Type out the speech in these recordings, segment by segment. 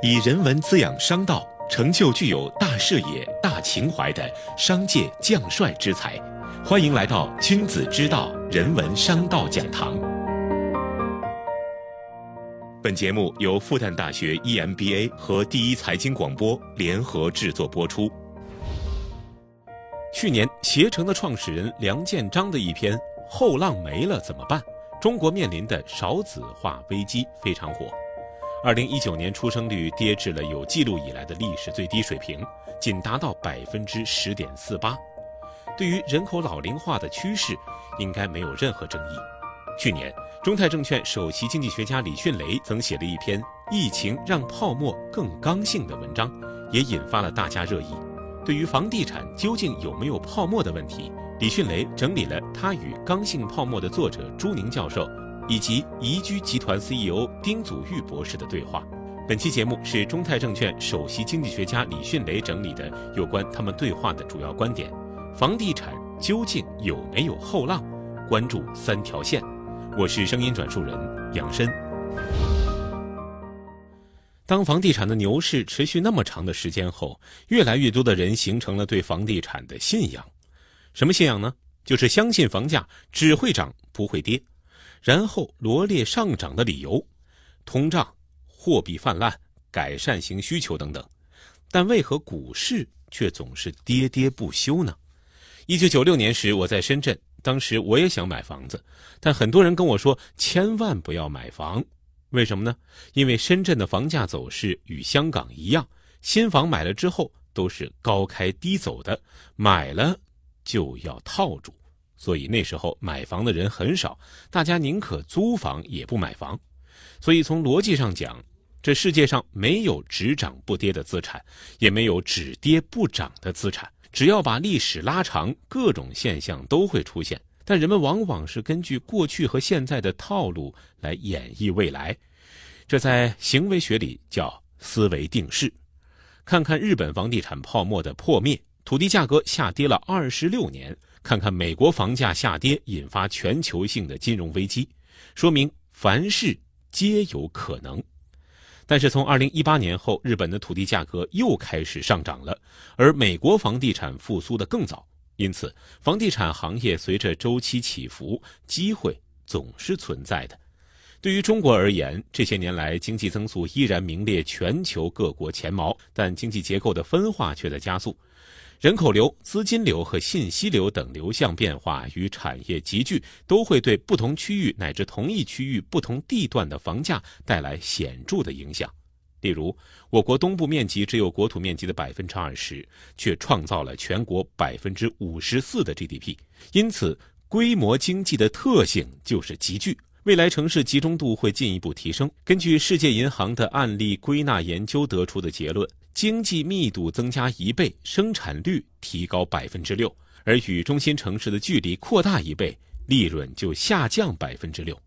以人文滋养商道，成就具有大视野、大情怀的商界将帅之才。欢迎来到君子之道人文商道讲堂。本节目由复旦大学 EMBA 和第一财经广播联合制作播出。去年，携程的创始人梁建章的一篇《后浪没了怎么办？中国面临的少子化危机》非常火。二零一九年出生率跌至了有记录以来的历史最低水平，仅达到百分之十点四八。对于人口老龄化的趋势，应该没有任何争议。去年，中泰证券首席经济学家李迅雷曾写了一篇《疫情让泡沫更刚性》的文章，也引发了大家热议。对于房地产究竟有没有泡沫的问题，李迅雷整理了他与《刚性泡沫》的作者朱宁教授。以及宜居集团 CEO 丁祖昱博士的对话。本期节目是中泰证券首席经济学家李迅雷整理的有关他们对话的主要观点。房地产究竟有没有后浪？关注三条线。我是声音转述人杨申。当房地产的牛市持续那么长的时间后，越来越多的人形成了对房地产的信仰。什么信仰呢？就是相信房价只会涨不会跌。然后罗列上涨的理由：通胀、货币泛滥、改善型需求等等。但为何股市却总是跌跌不休呢？一九九六年时，我在深圳，当时我也想买房子，但很多人跟我说千万不要买房。为什么呢？因为深圳的房价走势与香港一样，新房买了之后都是高开低走的，买了就要套住。所以那时候买房的人很少，大家宁可租房也不买房。所以从逻辑上讲，这世界上没有只涨不跌的资产，也没有只跌不涨的资产。只要把历史拉长，各种现象都会出现。但人们往往是根据过去和现在的套路来演绎未来，这在行为学里叫思维定式。看看日本房地产泡沫的破灭，土地价格下跌了二十六年。看看美国房价下跌引发全球性的金融危机，说明凡事皆有可能。但是从二零一八年后，日本的土地价格又开始上涨了，而美国房地产复苏的更早，因此房地产行业随着周期起伏，机会总是存在的。对于中国而言，这些年来经济增速依然名列全球各国前茅，但经济结构的分化却在加速。人口流、资金流和信息流等流向变化与产业集聚，都会对不同区域乃至同一区域不同地段的房价带来显著的影响。例如，我国东部面积只有国土面积的百分之二十，却创造了全国百分之五十四的 GDP。因此，规模经济的特性就是集聚。未来城市集中度会进一步提升。根据世界银行的案例归纳研究得出的结论，经济密度增加一倍，生产率提高百分之六；而与中心城市的距离扩大一倍，利润就下降百分之六。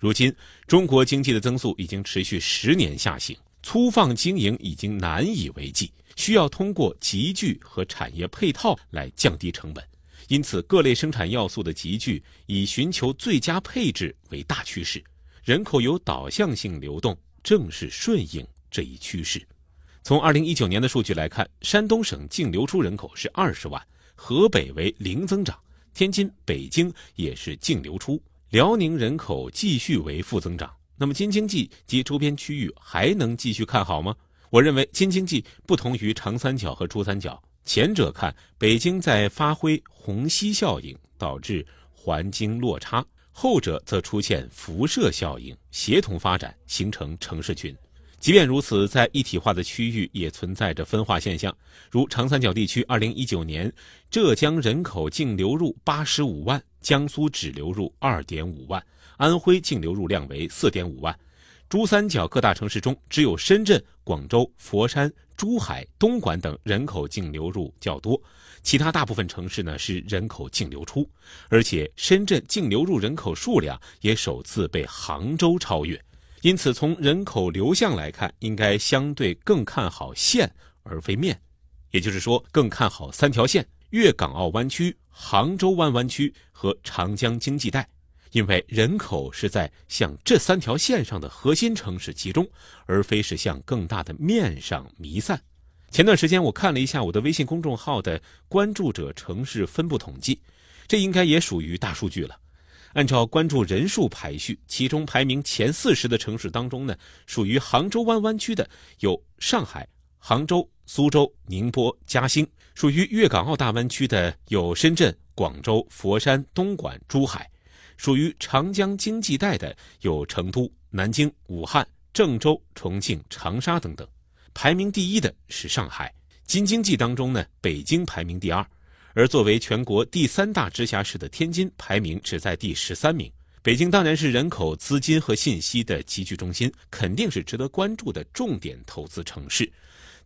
如今，中国经济的增速已经持续十年下行，粗放经营已经难以为继，需要通过集聚和产业配套来降低成本。因此，各类生产要素的集聚以寻求最佳配置为大趋势，人口有导向性流动，正是顺应这一趋势。从二零一九年的数据来看，山东省净流出人口是二十万，河北为零增长，天津、北京也是净流出，辽宁人口继续为负增长。那么，京津冀及周边区域还能继续看好吗？我认为，京津冀不同于长三角和珠三角。前者看北京在发挥虹吸效应，导致环京落差；后者则出现辐射效应，协同发展，形成城市群。即便如此，在一体化的区域也存在着分化现象。如长三角地区，2019年浙江人口净流入85万，江苏只流入2.5万，安徽净流入量为4.5万。珠三角各大城市中，只有深圳、广州、佛山。珠海、东莞等人口净流入较多，其他大部分城市呢是人口净流出，而且深圳净流入人口数量也首次被杭州超越。因此，从人口流向来看，应该相对更看好线而非面，也就是说，更看好三条线：粤港澳湾区、杭州湾湾区和长江经济带。因为人口是在向这三条线上的核心城市集中，而非是向更大的面上弥散。前段时间我看了一下我的微信公众号的关注者城市分布统计，这应该也属于大数据了。按照关注人数排序，其中排名前四十的城市当中呢，属于杭州湾湾区的有上海、杭州、苏州、宁波、嘉兴；属于粤港澳大湾区的有深圳、广州、佛山、东莞、珠海；属于长江经济带的有成都、南京、武汉、郑州、重庆、长沙等等。排名第一的是上海，京津冀当中呢，北京排名第二。而作为全国第三大直辖市的天津，排名只在第十三名。北京当然是人口、资金和信息的集聚中心，肯定是值得关注的重点投资城市。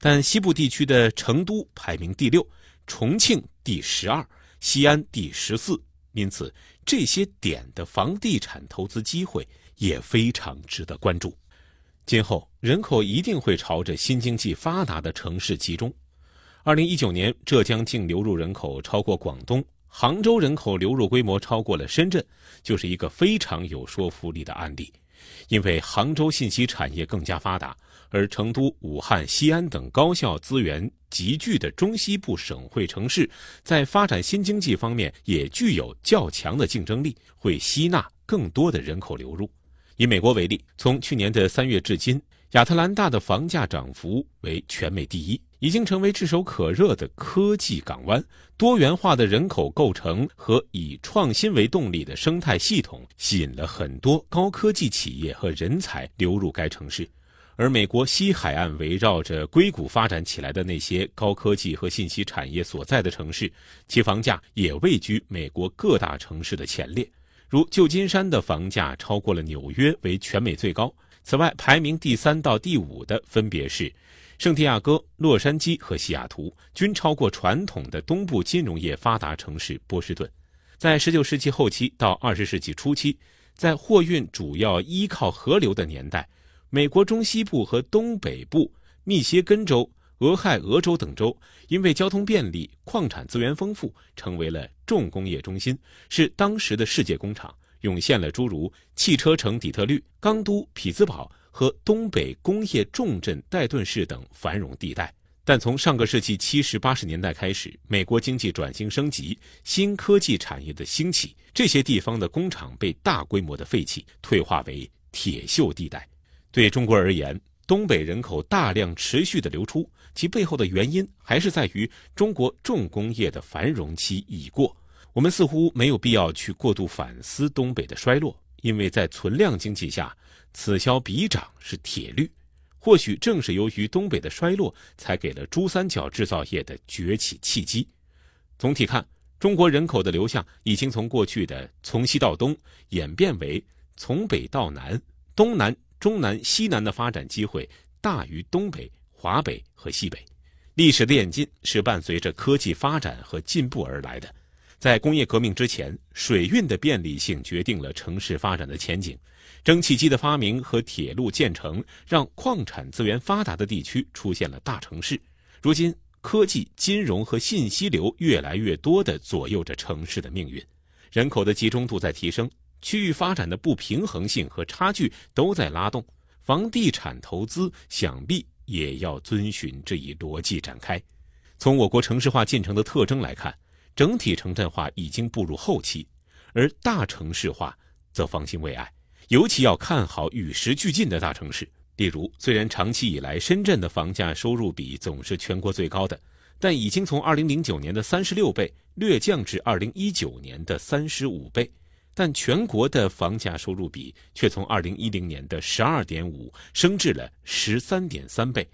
但西部地区的成都排名第六，重庆第十二，西安第十四。因此，这些点的房地产投资机会也非常值得关注。今后人口一定会朝着新经济发达的城市集中。二零一九年，浙江净流入人口超过广东，杭州人口流入规模超过了深圳，就是一个非常有说服力的案例。因为杭州信息产业更加发达，而成都、武汉、西安等高校资源集聚的中西部省会城市，在发展新经济方面也具有较强的竞争力，会吸纳更多的人口流入。以美国为例，从去年的三月至今。亚特兰大的房价涨幅为全美第一，已经成为炙手可热的科技港湾。多元化的人口构成和以创新为动力的生态系统，吸引了很多高科技企业和人才流入该城市。而美国西海岸围绕着硅谷发展起来的那些高科技和信息产业所在的城市，其房价也位居美国各大城市的前列。如旧金山的房价超过了纽约，为全美最高。此外，排名第三到第五的分别是圣地亚哥、洛杉矶和西雅图，均超过传统的东部金融业发达城市波士顿。在19世纪后期到20世纪初期，在货运主要依靠河流的年代，美国中西部和东北部、密歇根州、俄亥俄州等州因为交通便利、矿产资源丰富，成为了重工业中心，是当时的世界工厂。涌现了诸如汽车城底特律、钢都匹兹堡和东北工业重镇戴顿市等繁荣地带。但从上个世纪七十八十年代开始，美国经济转型升级，新科技产业的兴起，这些地方的工厂被大规模的废弃，退化为铁锈地带。对中国而言，东北人口大量持续的流出，其背后的原因还是在于中国重工业的繁荣期已过。我们似乎没有必要去过度反思东北的衰落，因为在存量经济下，此消彼长是铁律。或许正是由于东北的衰落，才给了珠三角制造业的崛起契机。总体看，中国人口的流向已经从过去的从西到东，演变为从北到南，东南、中南、西南的发展机会大于东北、华北和西北。历史的演进是伴随着科技发展和进步而来的。在工业革命之前，水运的便利性决定了城市发展的前景。蒸汽机的发明和铁路建成，让矿产资源发达的地区出现了大城市。如今，科技、金融和信息流越来越多地左右着城市的命运。人口的集中度在提升，区域发展的不平衡性和差距都在拉动。房地产投资想必也要遵循这一逻辑展开。从我国城市化进程的特征来看。整体城镇化已经步入后期，而大城市化则方兴未艾，尤其要看好与时俱进的大城市。例如，虽然长期以来深圳的房价收入比总是全国最高的，但已经从2009年的36倍略降至2019年的35倍，但全国的房价收入比却从2010年的12.5升至了13.3倍。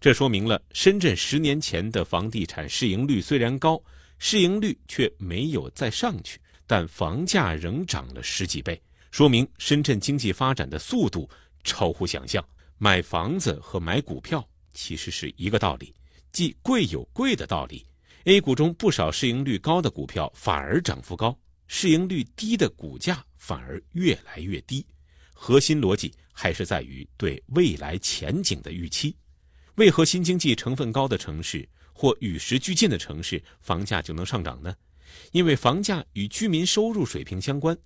这说明了深圳十年前的房地产市盈率虽然高。市盈率却没有再上去，但房价仍涨了十几倍，说明深圳经济发展的速度超乎想象。买房子和买股票其实是一个道理，即贵有贵的道理。A 股中不少市盈率高的股票反而涨幅高，市盈率低的股价反而越来越低。核心逻辑还是在于对未来前景的预期。为何新经济成分高的城市？或与时俱进的城市，房价就能上涨呢？因为房价与居民收入水平相关。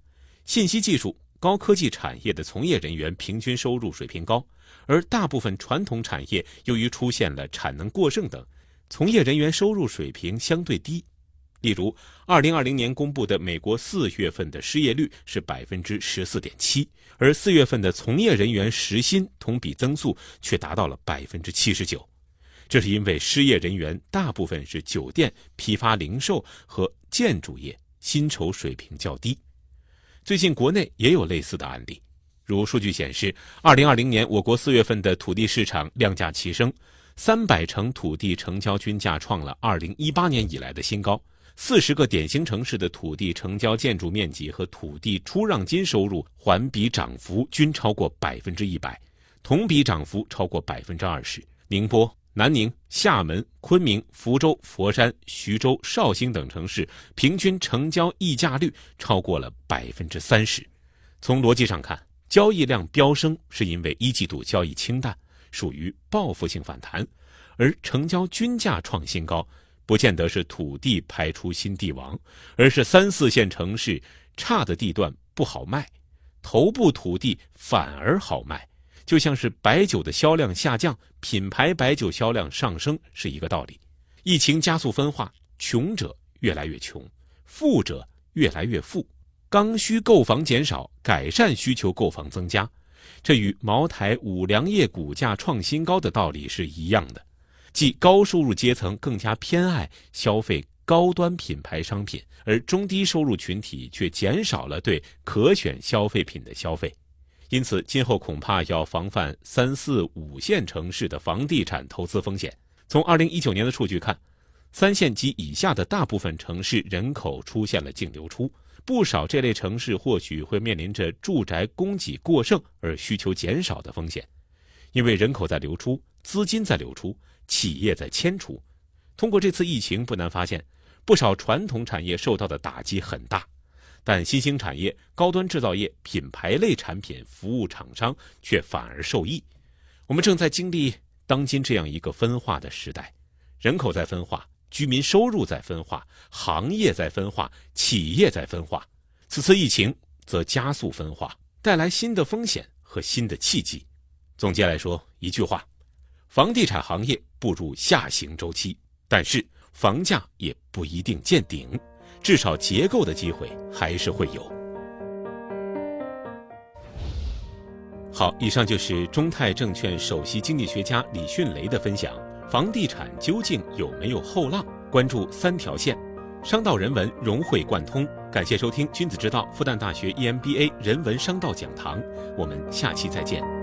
信息技术、高科技产业的从业人员平均收入水平高，而大部分传统产业由于出现了产能过剩等，从业人员收入水平相对低。例如，二零二零年公布的美国四月份的失业率是百分之十四点七，而四月份的从业人员时薪同比增速却达到了百分之七十九。这是因为失业人员大部分是酒店、批发零售和建筑业，薪酬水平较低。最近国内也有类似的案例，如数据显示，二零二零年我国四月份的土地市场量价齐升，三百城土地成交均价创了二零一八年以来的新高。四十个典型城市的土地成交建筑面积和土地出让金收入环比涨幅均超过百分之一百，同比涨幅超过百分之二十。宁波、南宁、厦门、昆明、福州、佛山、徐州、绍兴等城市平均成交溢价率超过了百分之三十。从逻辑上看，交易量飙升是因为一季度交易清淡，属于报复性反弹，而成交均价创新高。不见得是土地排出新地王，而是三四线城市差的地段不好卖，头部土地反而好卖，就像是白酒的销量下降，品牌白酒销量上升是一个道理。疫情加速分化，穷者越来越穷，富者越来越富，刚需购房减少，改善需求购房增加，这与茅台、五粮液股价创新高的道理是一样的。即高收入阶层更加偏爱消费高端品牌商品，而中低收入群体却减少了对可选消费品的消费，因此今后恐怕要防范三四五线城市的房地产投资风险。从二零一九年的数据看，三线及以下的大部分城市人口出现了净流出，不少这类城市或许会面临着住宅供给过剩而需求减少的风险，因为人口在流出，资金在流出。企业在迁出，通过这次疫情，不难发现，不少传统产业受到的打击很大，但新兴产业、高端制造业、品牌类产品、服务厂商却反而受益。我们正在经历当今这样一个分化的时代，人口在分化，居民收入在分化，行业在分化，企业在分化。此次疫情则加速分化，带来新的风险和新的契机。总结来说，一句话。房地产行业步入下行周期，但是房价也不一定见顶，至少结构的机会还是会有。好，以上就是中泰证券首席经济学家李迅雷的分享。房地产究竟有没有后浪？关注三条线，商道人文融会贯通。感谢收听君子之道复旦大学 EMBA 人文商道讲堂，我们下期再见。